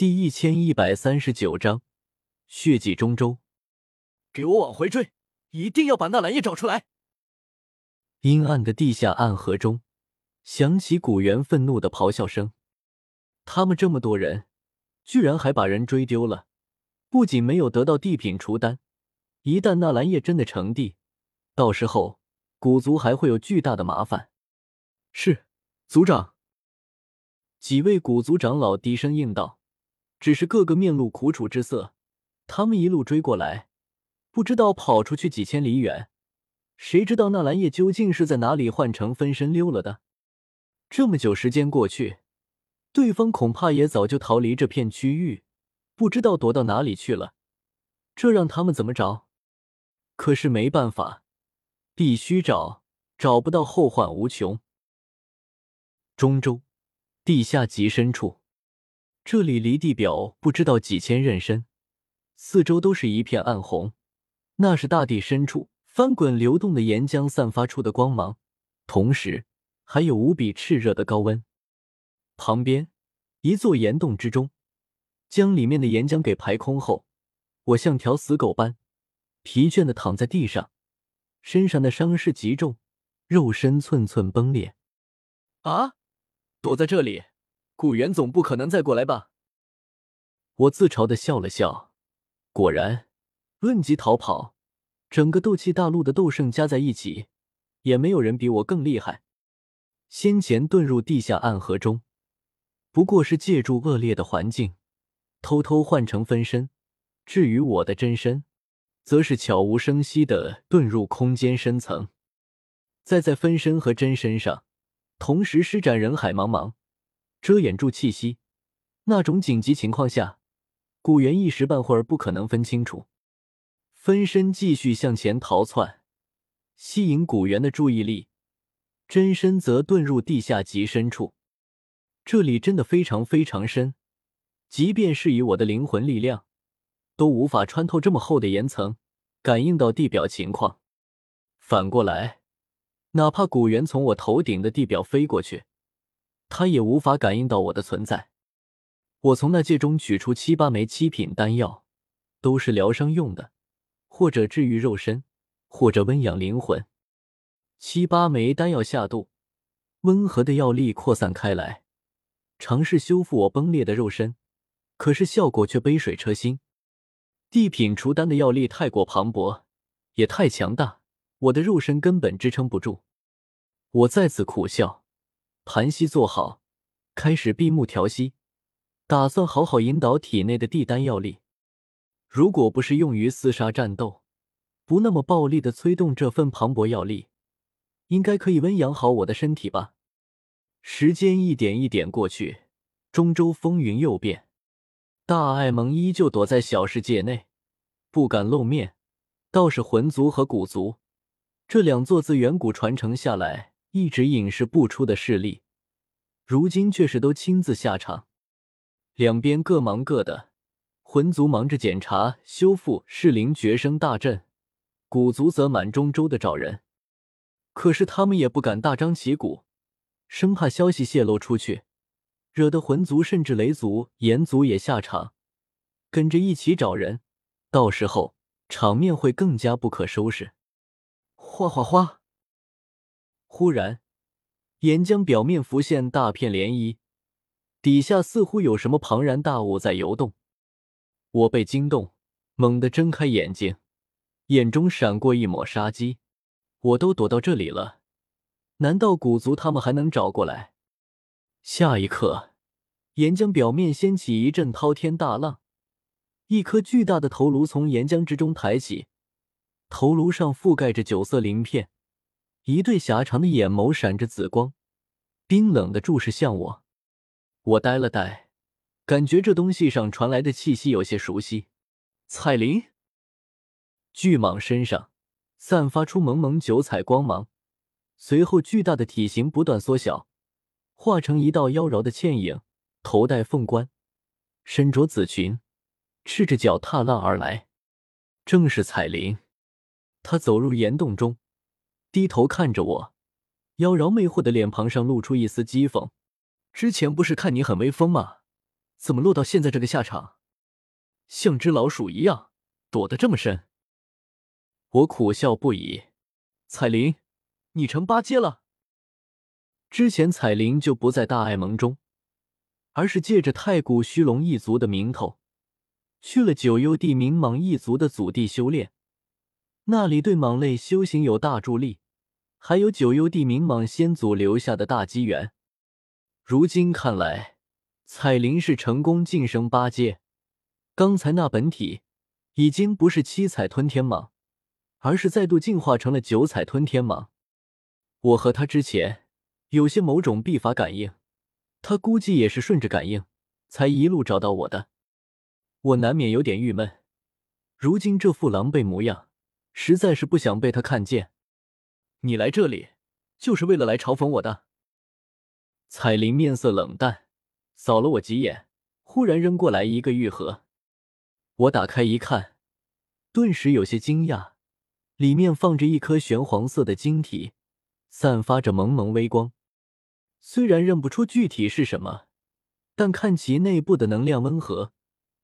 第一千一百三十九章血祭中州。给我往回追，一定要把纳兰叶找出来！阴暗的地下暗河中，响起古猿愤怒的咆哮声。他们这么多人，居然还把人追丢了，不仅没有得到地品除丹，一旦纳兰叶真的成帝，到时候古族还会有巨大的麻烦。是，族长。几位古族长老低声应道。只是个个面露苦楚之色，他们一路追过来，不知道跑出去几千里远，谁知道纳兰叶究竟是在哪里换成分身溜了的？这么久时间过去，对方恐怕也早就逃离这片区域，不知道躲到哪里去了。这让他们怎么找？可是没办法，必须找，找不到后患无穷。中州地下极深处。这里离地表不知道几千仞深，四周都是一片暗红，那是大地深处翻滚流动的岩浆散发出的光芒，同时还有无比炽热的高温。旁边一座岩洞之中，将里面的岩浆给排空后，我像条死狗般疲倦的躺在地上，身上的伤势极重，肉身寸寸崩裂。啊，躲在这里。古元总不可能再过来吧？我自嘲的笑了笑。果然，论及逃跑，整个斗气大陆的斗圣加在一起，也没有人比我更厉害。先前遁入地下暗河中，不过是借助恶劣的环境，偷偷换成分身；至于我的真身，则是悄无声息的遁入空间深层，再在分身和真身上同时施展人海茫茫。遮掩住气息，那种紧急情况下，古元一时半会儿不可能分清楚。分身继续向前逃窜，吸引古元的注意力；真身则遁入地下极深处。这里真的非常非常深，即便是以我的灵魂力量，都无法穿透这么厚的岩层，感应到地表情况。反过来，哪怕古元从我头顶的地表飞过去。他也无法感应到我的存在。我从那戒中取出七八枚七品丹药，都是疗伤用的，或者治愈肉身，或者温养灵魂。七八枚丹药下肚，温和的药力扩散开来，尝试修复我崩裂的肉身，可是效果却杯水车薪。地品除丹的药力太过磅礴，也太强大，我的肉身根本支撑不住。我再次苦笑。盘膝坐好，开始闭目调息，打算好好引导体内的地丹药力。如果不是用于厮杀战斗，不那么暴力的催动这份磅礴药力，应该可以温养好我的身体吧。时间一点一点过去，中州风云又变，大艾蒙依旧躲在小世界内，不敢露面。倒是魂族和古族这两座自远古传承下来。一直隐世不出的势力，如今却是都亲自下场。两边各忙各的，魂族忙着检查修复噬灵绝生大阵，古族则满中州的找人。可是他们也不敢大张旗鼓，生怕消息泄露出去，惹得魂族甚至雷族、炎族也下场，跟着一起找人。到时候场面会更加不可收拾。哗哗哗！忽然，岩浆表面浮现大片涟漪，底下似乎有什么庞然大物在游动。我被惊动，猛地睁开眼睛，眼中闪过一抹杀机。我都躲到这里了，难道古族他们还能找过来？下一刻，岩浆表面掀起一阵滔天大浪，一颗巨大的头颅从岩浆之中抬起，头颅上覆盖着九色鳞片。一对狭长的眼眸闪着紫光，冰冷的注视向我。我呆了呆，感觉这东西上传来的气息有些熟悉。彩铃，巨蟒身上散发出蒙蒙九彩光芒，随后巨大的体型不断缩小，化成一道妖娆的倩影，头戴凤冠，身着紫裙，赤着脚踏浪而来。正是彩铃。他走入岩洞中。低头看着我，妖娆魅惑的脸庞上露出一丝讥讽。之前不是看你很威风吗？怎么落到现在这个下场？像只老鼠一样躲得这么深。我苦笑不已。彩铃，你成八阶了。之前彩铃就不在大爱盟中，而是借着太古虚龙一族的名头，去了九幽地冥蟒一族的祖地修炼。那里对蟒类修行有大助力，还有九幽地冥蟒先祖留下的大机缘。如今看来，彩铃是成功晋升八阶。刚才那本体已经不是七彩吞天蟒，而是再度进化成了九彩吞天蟒。我和他之前有些某种秘法感应，他估计也是顺着感应才一路找到我的。我难免有点郁闷，如今这副狼狈模样。实在是不想被他看见。你来这里就是为了来嘲讽我的？彩铃面色冷淡，扫了我几眼，忽然扔过来一个玉盒。我打开一看，顿时有些惊讶，里面放着一颗玄黄色的晶体，散发着蒙蒙微光。虽然认不出具体是什么，但看其内部的能量温和，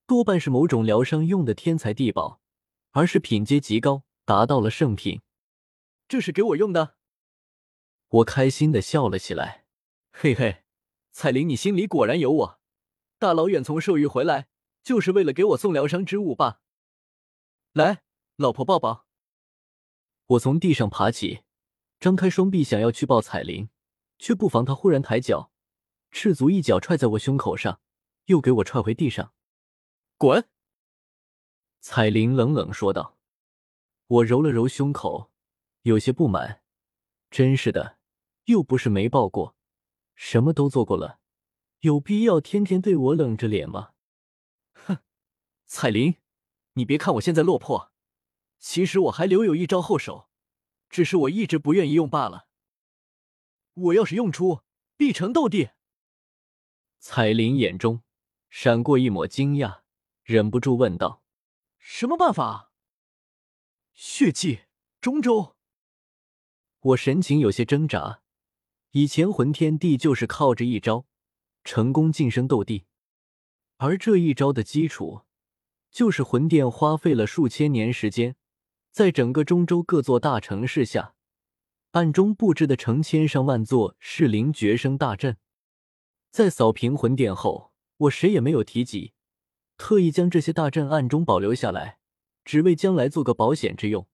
多半是某种疗伤用的天才地宝，而是品阶极高。达到了圣品，这是给我用的。我开心的笑了起来，嘿嘿，彩铃，你心里果然有我。大老远从兽域回来，就是为了给我送疗伤之物吧？来，老婆抱抱。我从地上爬起，张开双臂想要去抱彩铃，却不防她忽然抬脚，赤足一脚踹在我胸口上，又给我踹回地上。滚！彩铃冷冷说道。我揉了揉胸口，有些不满。真是的，又不是没抱过，什么都做过了，有必要天天对我冷着脸吗？哼，彩铃，你别看我现在落魄，其实我还留有一招后手，只是我一直不愿意用罢了。我要是用出，必成斗帝。彩铃眼中闪过一抹惊讶，忍不住问道：“什么办法？”血祭中州，我神情有些挣扎。以前魂天帝就是靠着一招成功晋升斗帝，而这一招的基础就是魂殿花费了数千年时间，在整个中州各座大城市下暗中布置的成千上万座适灵绝生大阵。在扫平魂殿后，我谁也没有提及，特意将这些大阵暗中保留下来。只为将来做个保险之用，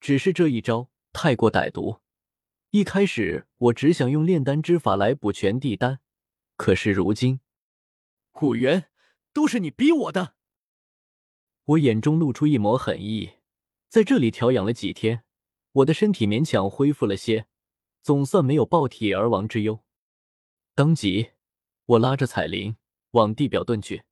只是这一招太过歹毒。一开始我只想用炼丹之法来补全地丹，可是如今，古元都是你逼我的。我眼中露出一抹狠意。在这里调养了几天，我的身体勉强恢复了些，总算没有爆体而亡之忧。当即，我拉着彩铃往地表遁去。